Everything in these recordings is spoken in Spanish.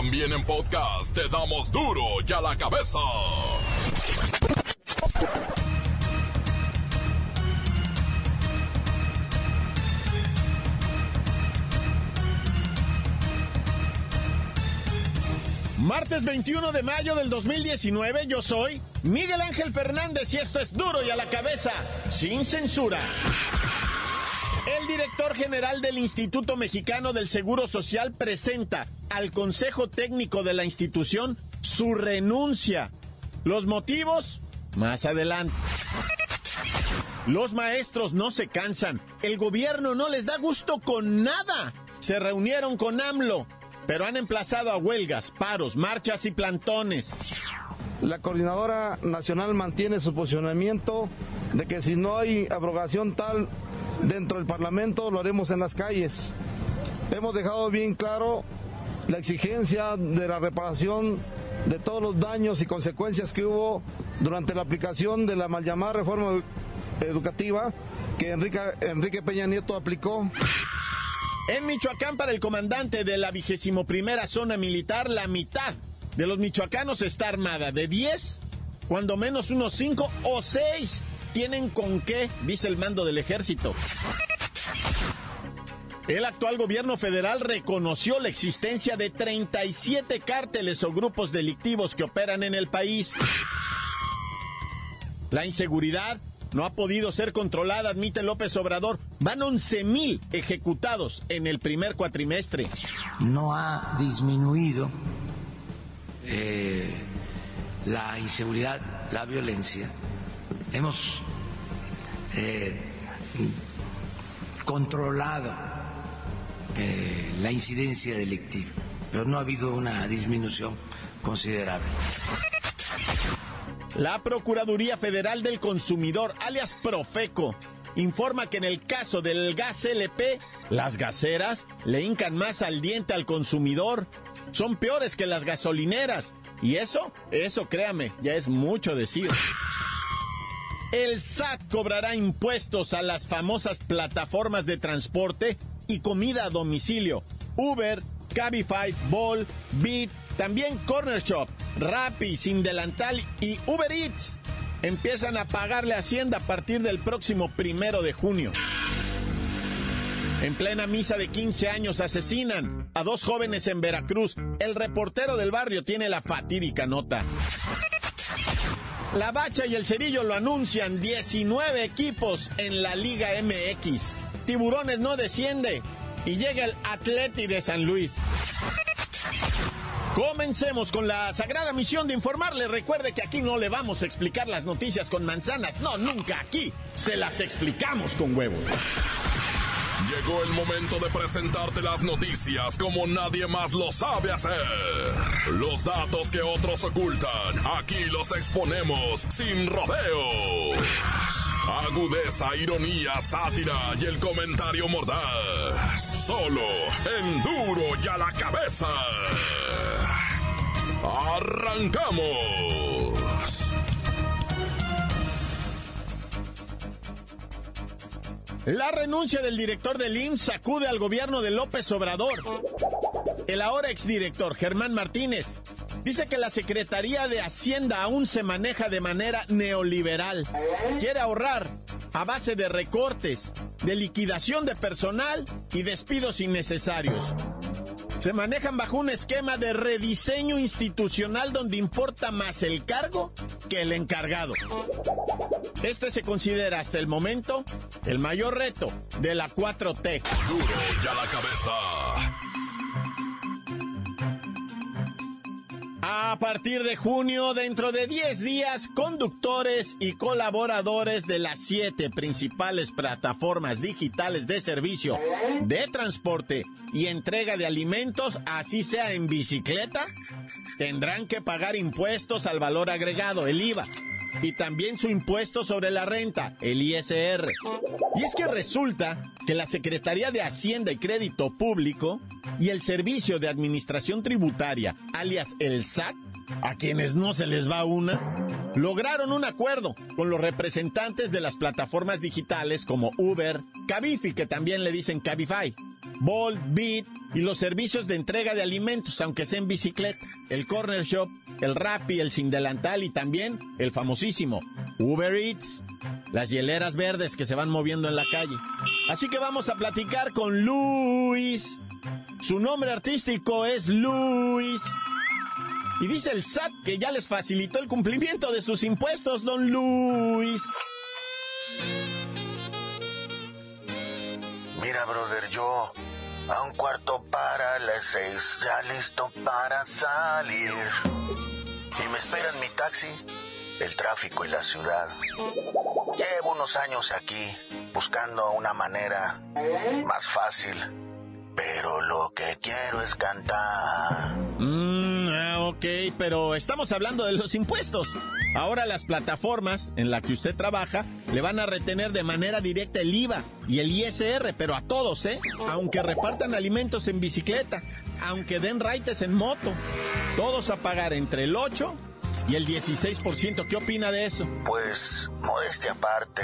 También en podcast te damos duro y a la cabeza. Martes 21 de mayo del 2019, yo soy Miguel Ángel Fernández y esto es duro y a la cabeza, sin censura. El director general del Instituto Mexicano del Seguro Social presenta al Consejo Técnico de la institución su renuncia. ¿Los motivos? Más adelante. Los maestros no se cansan. El gobierno no les da gusto con nada. Se reunieron con AMLO, pero han emplazado a huelgas, paros, marchas y plantones. La coordinadora nacional mantiene su posicionamiento de que si no hay abrogación tal dentro del Parlamento, lo haremos en las calles. Hemos dejado bien claro la exigencia de la reparación de todos los daños y consecuencias que hubo durante la aplicación de la mal llamada reforma educativa que Enrique, Peña Nieto aplicó. En Michoacán, para el comandante de la vigésimo primera zona militar, la mitad de los michoacanos está armada. De 10, cuando menos unos 5 o 6 tienen con qué, dice el mando del ejército. El actual gobierno federal reconoció la existencia de 37 cárteles o grupos delictivos que operan en el país. La inseguridad no ha podido ser controlada, admite López Obrador. Van 11 mil ejecutados en el primer cuatrimestre. No ha disminuido eh, la inseguridad, la violencia hemos eh, controlado eh, la incidencia delictiva, pero no ha habido una disminución considerable. La Procuraduría Federal del Consumidor, alias Profeco, informa que en el caso del gas LP, las gaseras le hincan más al diente al consumidor. Son peores que las gasolineras. Y eso, eso créame, ya es mucho decir. El SAT cobrará impuestos a las famosas plataformas de transporte y comida a domicilio. Uber, Cabify, Ball, Beat, también Corner Shop, Rappi, Sin Delantal y Uber Eats empiezan a pagarle Hacienda a partir del próximo primero de junio. En plena misa de 15 años asesinan a dos jóvenes en Veracruz. El reportero del barrio tiene la fatídica nota. La Bacha y el Cerillo lo anuncian 19 equipos en la Liga MX. Tiburones no desciende y llega el Atleti de San Luis. Comencemos con la sagrada misión de informarle. Recuerde que aquí no le vamos a explicar las noticias con manzanas. No, nunca. Aquí se las explicamos con huevos. Llegó el momento de presentarte las noticias como nadie más lo sabe hacer. Los datos que otros ocultan, aquí los exponemos sin rodeos. Agudeza, ironía, sátira y el comentario mordaz. Solo en duro y a la cabeza. ¡Arrancamos! La renuncia del director del IMSS sacude al gobierno de López Obrador. El ahora exdirector Germán Martínez dice que la Secretaría de Hacienda aún se maneja de manera neoliberal. Quiere ahorrar a base de recortes, de liquidación de personal y despidos innecesarios. Se manejan bajo un esquema de rediseño institucional donde importa más el cargo que el encargado. Este se considera hasta el momento el mayor reto de la 4T. Duro ya la cabeza. A partir de junio, dentro de 10 días, conductores y colaboradores de las siete principales plataformas digitales de servicio de transporte y entrega de alimentos, así sea en bicicleta, tendrán que pagar impuestos al valor agregado, el IVA, y también su impuesto sobre la renta, el ISR. Y es que resulta que la Secretaría de Hacienda y Crédito Público y el Servicio de Administración Tributaria, alias el SAT, a quienes no se les va una, lograron un acuerdo con los representantes de las plataformas digitales como Uber, Cabify, que también le dicen Cabify, Bolt, Beat y los servicios de entrega de alimentos, aunque sea en bicicleta, el Corner Shop, el Rappi, el Sin Delantal y también el famosísimo Uber Eats, las hieleras verdes que se van moviendo en la calle. Así que vamos a platicar con Luis. Su nombre artístico es Luis. Y dice el SAT que ya les facilitó el cumplimiento de sus impuestos, don Luis. Mira, brother, yo a un cuarto para las seis, ya listo para salir. Y me esperan mi taxi, el tráfico y la ciudad. Llevo unos años aquí buscando una manera más fácil, pero lo que quiero es cantar. Mmm, ah, ok, pero estamos hablando de los impuestos. Ahora las plataformas en las que usted trabaja le van a retener de manera directa el IVA y el ISR, pero a todos, ¿eh? Aunque repartan alimentos en bicicleta, aunque den raites en moto, todos a pagar entre el 8 y el 16%. ¿Qué opina de eso? Pues, modestia aparte,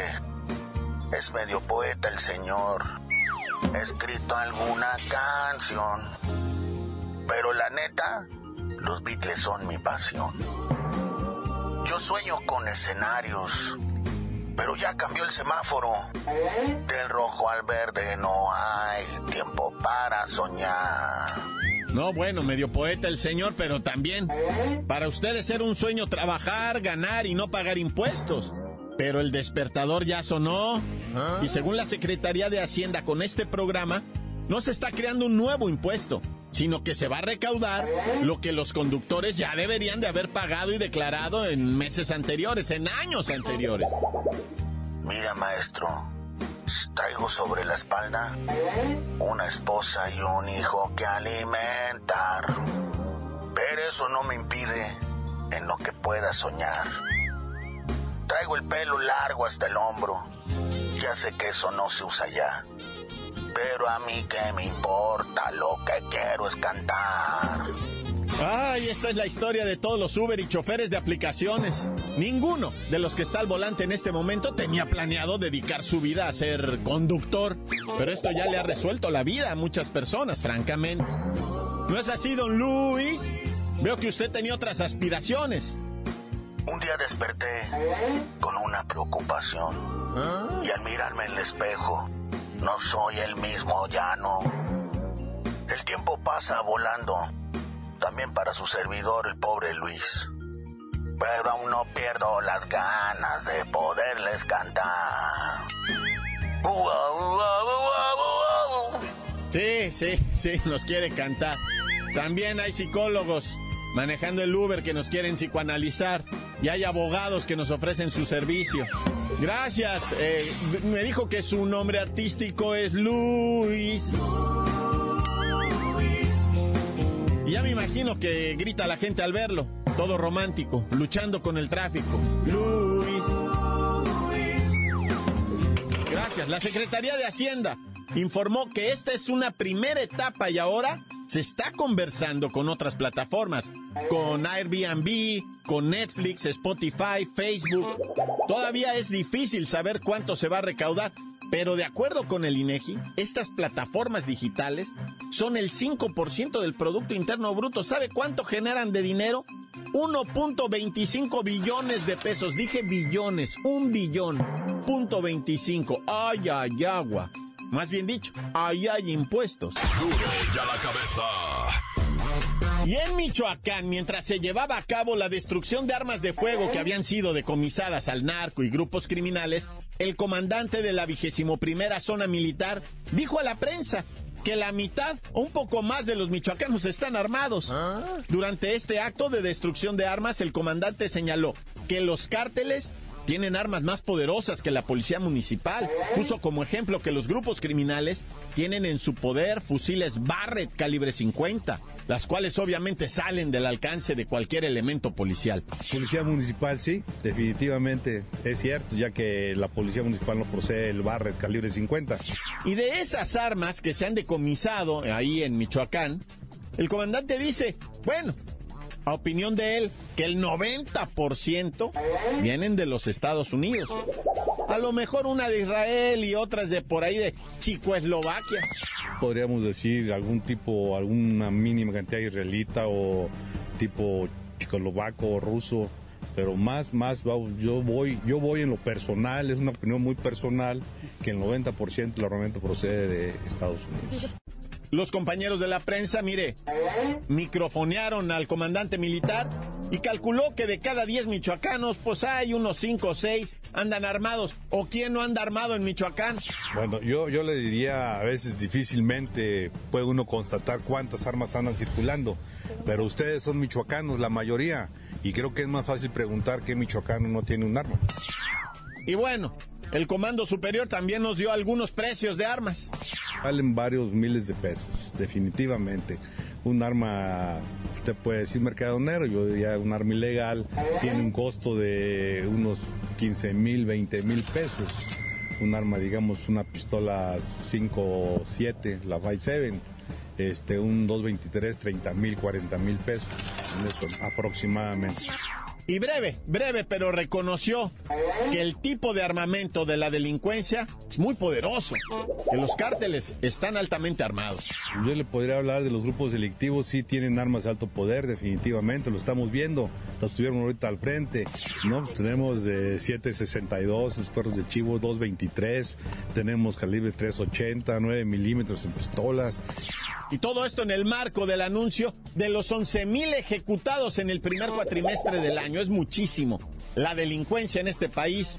es medio poeta el señor. Ha escrito alguna canción. Pero la neta, los Beatles son mi pasión. Yo sueño con escenarios, pero ya cambió el semáforo. Del rojo al verde no hay tiempo para soñar. No, bueno, medio poeta el señor, pero también para ustedes era un sueño trabajar, ganar y no pagar impuestos. Pero el despertador ya sonó. Y según la Secretaría de Hacienda con este programa, no se está creando un nuevo impuesto, sino que se va a recaudar lo que los conductores ya deberían de haber pagado y declarado en meses anteriores, en años anteriores. Mira, maestro, traigo sobre la espalda una esposa y un hijo que alimentar. Pero eso no me impide en lo que pueda soñar. Traigo el pelo largo hasta el hombro. Ya sé que eso no se usa ya. Pero a mí qué me importa, lo que quiero es cantar. Ay, esta es la historia de todos los Uber y choferes de aplicaciones. Ninguno de los que está al volante en este momento tenía planeado dedicar su vida a ser conductor. Pero esto ya le ha resuelto la vida a muchas personas, francamente. ¿No es así, don Luis? Veo que usted tenía otras aspiraciones. Un día desperté con una preocupación. Y al mirarme en el espejo, no soy el mismo ya no. El tiempo pasa volando, también para su servidor, el pobre Luis. Pero aún no pierdo las ganas de poderles cantar. Sí, sí, sí, nos quiere cantar. También hay psicólogos manejando el Uber que nos quieren psicoanalizar y hay abogados que nos ofrecen su servicio. Gracias. Eh, me dijo que su nombre artístico es Luis. Ya me imagino que grita la gente al verlo, todo romántico, luchando con el tráfico. Luis. Gracias. La Secretaría de Hacienda informó que esta es una primera etapa y ahora se está conversando con otras plataformas, con Airbnb, con Netflix, Spotify, Facebook. Todavía es difícil saber cuánto se va a recaudar, pero de acuerdo con el INEGI, estas plataformas digitales son el 5% del Producto Interno Bruto. ¿Sabe cuánto generan de dinero? 1.25 billones de pesos. Dije billones, un billón. Punto 25. Ay, ay, agua. Más bien dicho, ahí hay impuestos. Duro ya la cabeza. Y en Michoacán, mientras se llevaba a cabo la destrucción de armas de fuego que habían sido decomisadas al narco y grupos criminales, el comandante de la vigésimo primera zona militar dijo a la prensa que la mitad o un poco más de los michoacanos están armados. Durante este acto de destrucción de armas, el comandante señaló que los cárteles tienen armas más poderosas que la policía municipal. Puso como ejemplo que los grupos criminales tienen en su poder fusiles Barrett calibre 50, las cuales obviamente salen del alcance de cualquier elemento policial. Policía municipal, sí, definitivamente es cierto, ya que la policía municipal no posee el Barrett calibre 50. Y de esas armas que se han decomisado ahí en Michoacán, el comandante dice, bueno, a opinión de él, que el 90% vienen de los Estados Unidos. A lo mejor una de Israel y otras de por ahí de Chicoeslovaquia. podríamos decir algún tipo, alguna mínima cantidad israelita o tipo checoslovaco o ruso, pero más, más, yo voy, yo voy en lo personal, es una opinión muy personal, que el 90% la herramienta procede de Estados Unidos. Los compañeros de la prensa, mire, microfonearon al comandante militar y calculó que de cada 10 michoacanos, pues hay unos 5 o 6 andan armados. ¿O quién no anda armado en Michoacán? Bueno, yo, yo le diría, a veces difícilmente puede uno constatar cuántas armas andan circulando, pero ustedes son michoacanos, la mayoría, y creo que es más fácil preguntar qué michoacano no tiene un arma. Y bueno, el Comando Superior también nos dio algunos precios de armas. Valen varios miles de pesos, definitivamente. Un arma, usted puede decir mercadonero, yo diría un arma ilegal, tiene un costo de unos 15 mil, 20 mil pesos. Un arma, digamos, una pistola 5 7, la 5.7, este, un 223, 30 mil, 40 mil pesos, aproximadamente. Y breve, breve, pero reconoció que el tipo de armamento de la delincuencia es muy poderoso, que los cárteles están altamente armados. Yo le podría hablar de los grupos delictivos, sí tienen armas de alto poder, definitivamente, lo estamos viendo, los tuvieron ahorita al frente, ¿no? Tenemos de 7.62, perros de chivo 2.23, tenemos calibre 3.80, 9 milímetros en pistolas. Y todo esto en el marco del anuncio de los 11.000 ejecutados en el primer cuatrimestre del año. Es muchísimo. La delincuencia en este país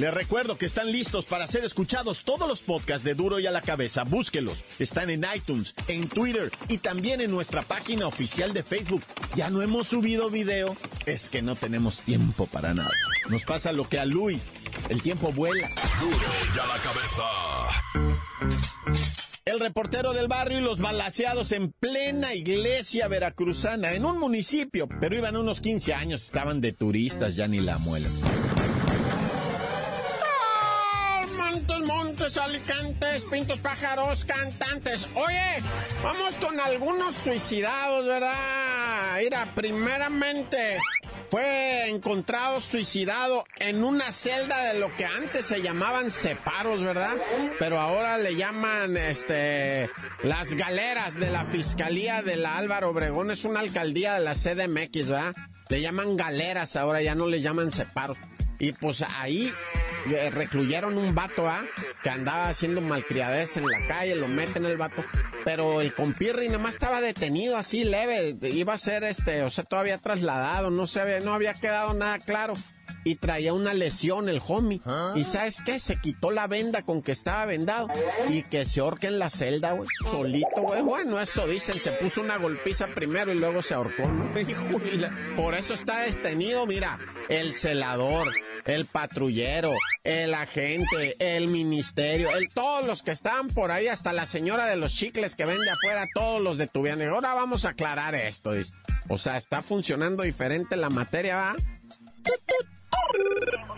Les recuerdo que están listos para ser escuchados todos los podcasts de Duro y a la Cabeza. Búsquelos. Están en iTunes, en Twitter y también en nuestra página oficial de Facebook. Ya no hemos subido video. Es que no tenemos tiempo para nada. Nos pasa lo que a Luis. El tiempo vuela. Duro y a la Cabeza. El reportero del barrio y los balaseados en plena iglesia veracruzana, en un municipio, pero iban unos 15 años, estaban de turistas, ya ni la muelen. alicantes, pintos, pájaros, cantantes. Oye, vamos con algunos suicidados, ¿verdad? Mira, primeramente fue encontrado suicidado en una celda de lo que antes se llamaban separos, ¿verdad? Pero ahora le llaman, este, las galeras de la Fiscalía de la Álvaro Obregón. Es una alcaldía de la CDMX, ¿verdad? Le llaman galeras ahora, ya no le llaman separos. Y pues ahí recluyeron un vato, ¿ah? Que andaba haciendo malcriadez en la calle, lo meten el vato. Pero el compirri nada más estaba detenido así leve, iba a ser este, o sea, todavía trasladado, no se no había quedado nada claro y traía una lesión el homie. ¿Ah? Y ¿sabes qué? Se quitó la venda con que estaba vendado y que se ahorque en la celda, güey. Solito, güey. Bueno, eso dicen. Se puso una golpiza primero y luego se ahorcó, ¿no? Por eso está detenido, mira, el celador, el patrullero, el agente, el ministerio, el, todos los que estaban por ahí, hasta la señora de los chicles que vende afuera, todos los detuvieron. Y ahora vamos a aclarar esto. O sea, está funcionando diferente la materia, ¿va?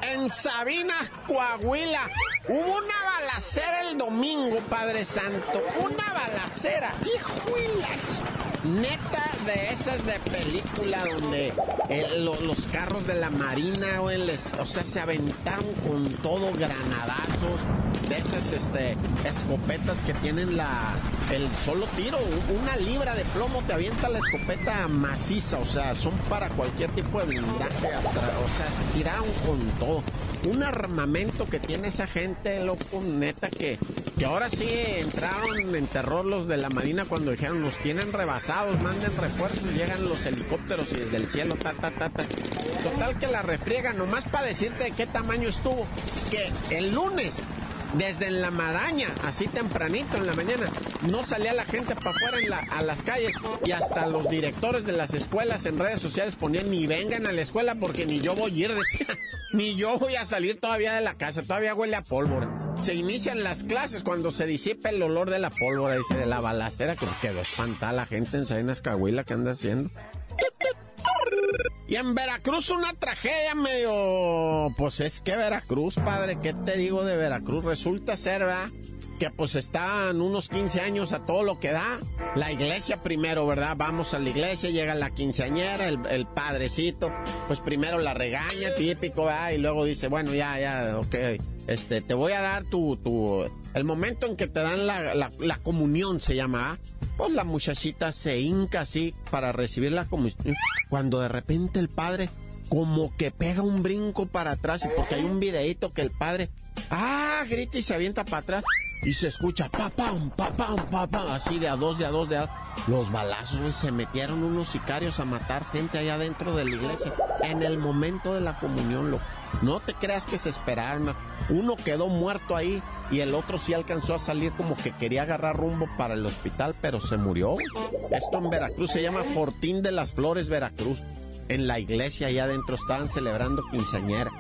En Sabina, Coahuila, hubo una balacera el domingo, Padre Santo. Una balacera. ¡Hijuelas! Neta de esas de película donde eh, los carros de la marina, o sea, se aventaron con todo granadazos de esas este, escopetas que tienen la el solo tiro, una libra de plomo te avienta la escopeta maciza, o sea, son para cualquier tipo de blindaje, o sea, se tiraron con todo. Un armamento que tiene esa gente, loco, neta, que, que ahora sí entraron en terror los de la Marina cuando dijeron, nos tienen rebasados, manden refuerzos, llegan los helicópteros y desde el cielo, ta, ta, ta, ta. Total que la refriega, nomás para decirte de qué tamaño estuvo, que el lunes desde la maraña, así tempranito en la mañana, no salía la gente para afuera a las calles y hasta los directores de las escuelas en redes sociales ponían ni vengan a la escuela porque ni yo voy a ir, decía, ni yo voy a salir todavía de la casa, todavía huele a pólvora. Se inician las clases cuando se disipa el olor de la pólvora, dice, de la balacera, que quedó espantada la gente en Salinas Cahuila que anda haciendo. Y en Veracruz una tragedia medio... Pues es que Veracruz, padre, ¿qué te digo de Veracruz? Resulta ser, ¿verdad? que pues estaban unos 15 años a todo lo que da. La iglesia primero, ¿verdad? Vamos a la iglesia, llega la quinceañera, el, padrecito, pues primero la regaña, típico, ¿verdad? Y luego dice, bueno, ya, ya, ok, este, te voy a dar tu, tu, el momento en que te dan la, la, comunión, se llama, Pues la muchachita se hinca así para recibir la comunión. Cuando de repente el padre como que pega un brinco para atrás, porque hay un videito que el padre, ah, grita y se avienta para atrás y se escucha pa pam, pa pam, pa pam, así de a dos, de a dos, de a Los balazos, güey, se metieron unos sicarios a matar gente allá dentro de la iglesia en el momento de la comunión, loco. No te creas que se esperaron. Uno quedó muerto ahí y el otro sí alcanzó a salir como que quería agarrar rumbo para el hospital, pero se murió. Esto en Veracruz se llama Fortín de las Flores, Veracruz. En la iglesia allá adentro estaban celebrando quinceañera.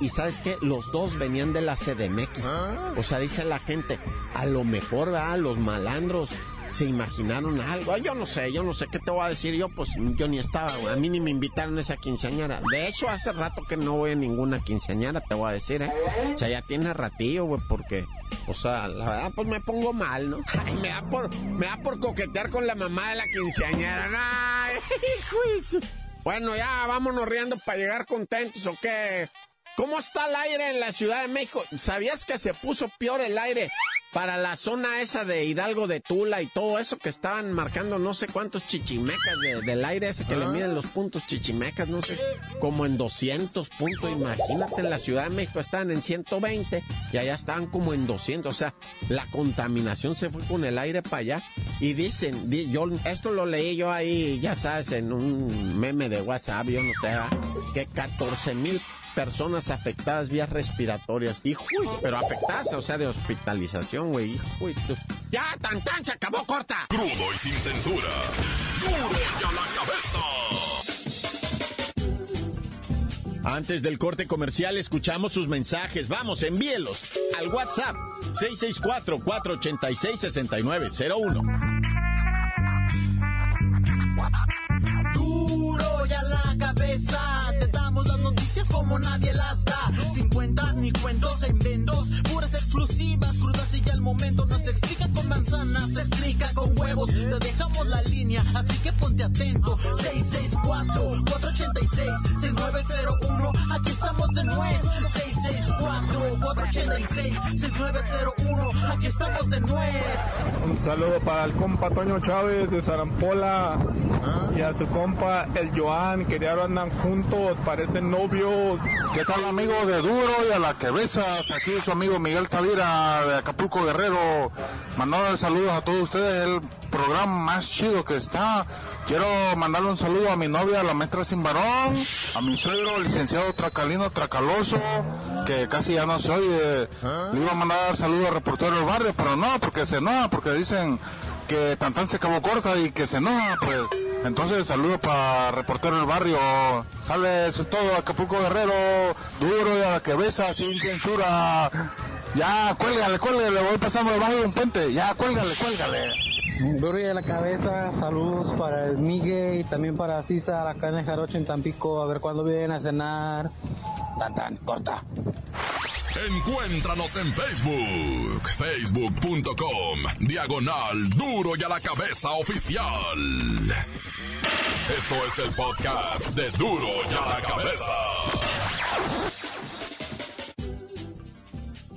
Y, sabes qué, los dos venían de la CDMX. Ah. O sea, dice la gente, a lo mejor, ¿verdad? Los malandros se imaginaron algo. Yo no sé, yo no sé qué te voy a decir. Yo, pues, yo ni estaba, A mí ni me invitaron a esa quinceañera. De hecho, hace rato que no voy a ninguna quinceañera, te voy a decir, ¿eh? O sea, ya tiene ratillo, güey, porque, o sea, la verdad, pues me pongo mal, ¿no? Ay, me da por, me da por coquetear con la mamá de la quinceañera. Ay, Bueno, ya vámonos riendo para llegar contentos, ¿o qué? ¿Cómo está el aire en la Ciudad de México? ¿Sabías que se puso peor el aire para la zona esa de Hidalgo de Tula y todo eso que estaban marcando no sé cuántos chichimecas del aire ese que le miden los puntos chichimecas, no sé, como en 200 puntos. Imagínate, en la Ciudad de México estaban en 120 y allá estaban como en 200. O sea, la contaminación se fue con el aire para allá. Y dicen, yo esto lo leí yo ahí, ya sabes, en un meme de WhatsApp, yo no sé, que 14 mil personas afectadas vías respiratorias. Hijo, pero afectadas, o sea, de hospitalización, güey. Hijo, ya, tan tan, se acabó corta. Crudo y sin censura. Duro ya la cabeza. Antes del corte comercial escuchamos sus mensajes. Vamos, envíelos al WhatsApp 664-486-6901. Duro ya la cabeza noticias como nadie las da. Sin cuentas ni cuentos en vendos, puras exclusivas, crudas y ya el momento no se explica con manzanas, se explica con huevos. Te dejamos la línea, así que ponte atento. 664-486-6901, aquí estamos de nuez. 664-486-6901, aquí estamos de nuez. Un saludo para el compa Toño Chávez de Zarampola y a su compa el Joan, que ya andan juntos, parecen novios. ¿Qué tal amigos de Duro y a la que besas? Aquí su amigo Miguel Tavira de Acapulco Guerrero. Mandando saludos a todos ustedes, el programa más chido que está. Quiero mandarle un saludo a mi novia, la maestra sin varón, a mi suegro, licenciado Tracalino Tracaloso, que casi ya no se oye. Le iba a mandar saludos al reportero del barrio, pero no, porque se enoja, porque dicen que Tantán se acabó corta y que se enoja, pues. Entonces, saludo para reportero del barrio. Sale eso es todo, Acapulco Guerrero, duro a la besa, sin censura. Ya, cuélgale, cuélgale, voy pasando debajo de un puente. Ya, cuélgale, cuélgale. Duro a la cabeza, saludos para el Miguel y también para César acá en el Jarocho en Tampico, a ver cuándo vienen a cenar. Tan tan, corta. Encuéntranos en Facebook, facebook.com, diagonal duro y a la cabeza oficial. Esto es el podcast de duro y a la cabeza.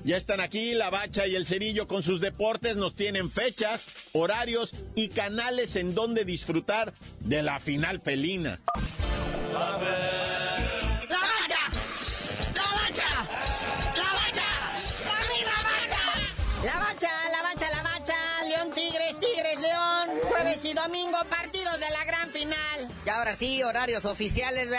Ya están aquí la bacha y el cerillo con sus deportes, nos tienen fechas, horarios y canales en donde disfrutar de la final felina. Y domingo partidos de la gran final. Y ahora sí, horarios oficiales.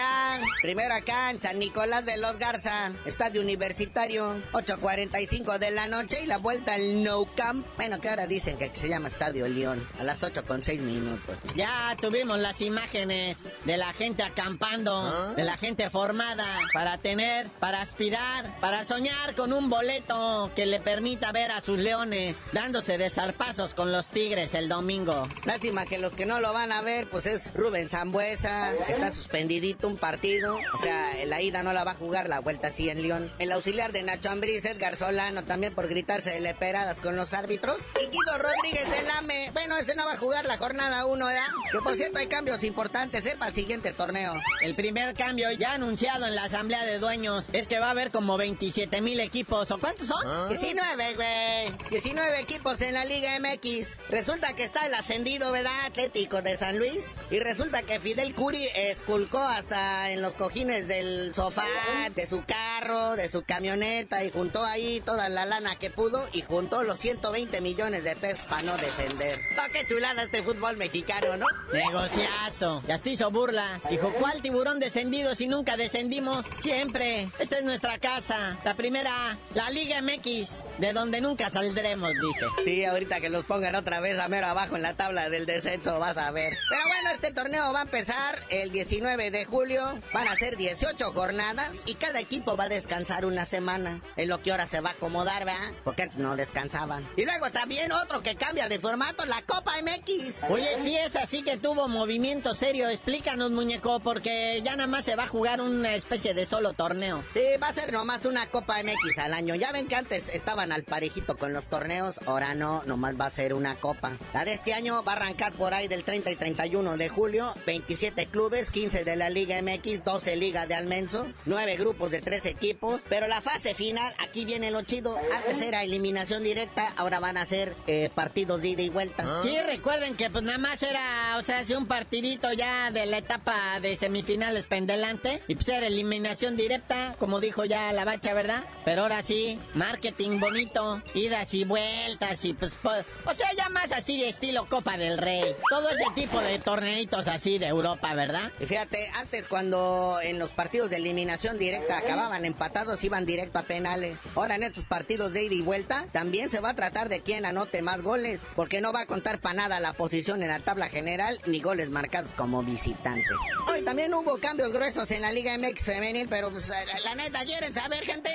Primero acá en San Nicolás de los Garza, estadio universitario, 8.45 de la noche y la vuelta al No Camp. Bueno, que ahora dicen que se llama Estadio León, a las 8 con 6 minutos. Ya tuvimos las imágenes de la gente acampando, ¿Ah? de la gente formada para tener, para aspirar, para soñar con un boleto que le permita ver a sus leones dándose de zarpazos con los tigres el domingo. Lástima que los que no lo van a ver, pues es Rubén Zambuesa Proeza está suspendidito un partido. O sea, la ida no la va a jugar, la vuelta sí en León. El auxiliar de Nacho Ambriz, Edgar Solano, también por gritarse de leperadas con los árbitros. Y Guido Rodríguez del AME. Ese no va a jugar la jornada 1, ¿verdad? Que por cierto hay cambios importantes, ¿eh? Para el siguiente torneo. El primer cambio ya anunciado en la asamblea de dueños es que va a haber como 27 mil equipos. ¿O cuántos son? 19, güey. 19 equipos en la Liga MX. Resulta que está el ascendido, ¿verdad? Atlético de San Luis. Y resulta que Fidel Curi esculcó hasta en los cojines del sofá, de su carro, de su camioneta y juntó ahí toda la lana que pudo y juntó los 120 millones de pesos para no descender. Qué chulada este fútbol mexicano, ¿no? Negociazo. Ya te hizo burla. Dijo, ¿cuál tiburón descendido si nunca descendimos? Siempre. Esta es nuestra casa. La primera, la Liga MX, de donde nunca saldremos, dice. Sí, ahorita que los pongan otra vez a mero abajo en la tabla del descenso, vas a ver. Pero bueno, este torneo va a empezar el 19 de julio. Van a ser 18 jornadas y cada equipo va a descansar una semana. En lo que ahora se va a acomodar, ¿verdad? Porque antes no descansaban. Y luego también otro que cambia de formato, la Copa MX. Oye, si es así que tuvo movimiento serio, explícanos, muñeco, porque ya nada más se va a jugar una especie de solo torneo. Sí, va a ser nomás una Copa MX al año. Ya ven que antes estaban al parejito con los torneos, ahora no, nomás va a ser una Copa. La de este año va a arrancar por ahí del 30 y 31 de julio, 27 clubes, 15 de la Liga MX, 12 Liga de Almenso, 9 grupos de 3 equipos, pero la fase final, aquí viene lo chido, antes era eliminación directa, ahora van a ser eh, partidos de ida y vuelta. Sí, recuerden que pues nada más era, o sea, hace un partidito ya de la etapa de semifinales pendelante y pues era eliminación directa, como dijo ya la bacha, ¿verdad? Pero ahora sí, marketing bonito, idas y vueltas y pues, po- o sea, ya más así de estilo Copa del Rey. Todo ese tipo de torneitos así de Europa, ¿verdad? Y fíjate, antes cuando en los partidos de eliminación directa acababan empatados, iban directo a penales. Ahora en estos partidos de ida y vuelta, también se va a tratar de quién anote más goles, porque no va a contar para nada la posición en la tabla general ni goles marcados como visitante. Hoy también hubo cambios gruesos en la Liga MX femenil, pero pues, la, la neta, ¿quieren saber, gente?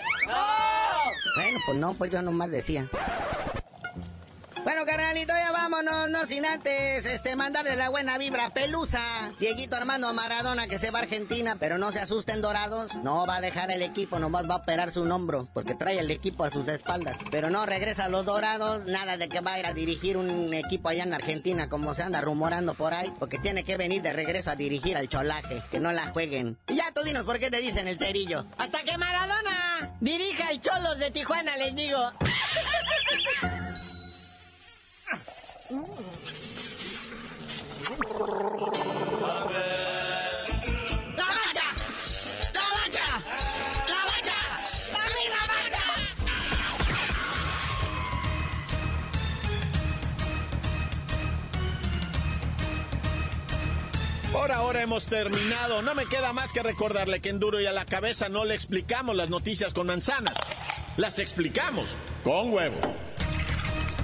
Bueno, pues no, pues yo nomás decía. Bueno, carnalito, ya vámonos, no sin antes, este, mandarle la buena vibra Pelusa. Dieguito Armando Maradona que se va a Argentina, pero no se asusten dorados. No va a dejar el equipo, nomás va a operar su hombro, porque trae el equipo a sus espaldas. Pero no regresa a los dorados, nada de que va a ir a dirigir un equipo allá en Argentina, como se anda rumorando por ahí, porque tiene que venir de regreso a dirigir al cholaje, que no la jueguen. Y ya tú dinos por qué te dicen el cerillo. Hasta que Maradona dirija el Cholos de Tijuana, les digo. Por ahora hemos terminado. No me queda más que recordarle que en Duro y a la cabeza no le explicamos las noticias con manzanas. Las explicamos con huevo.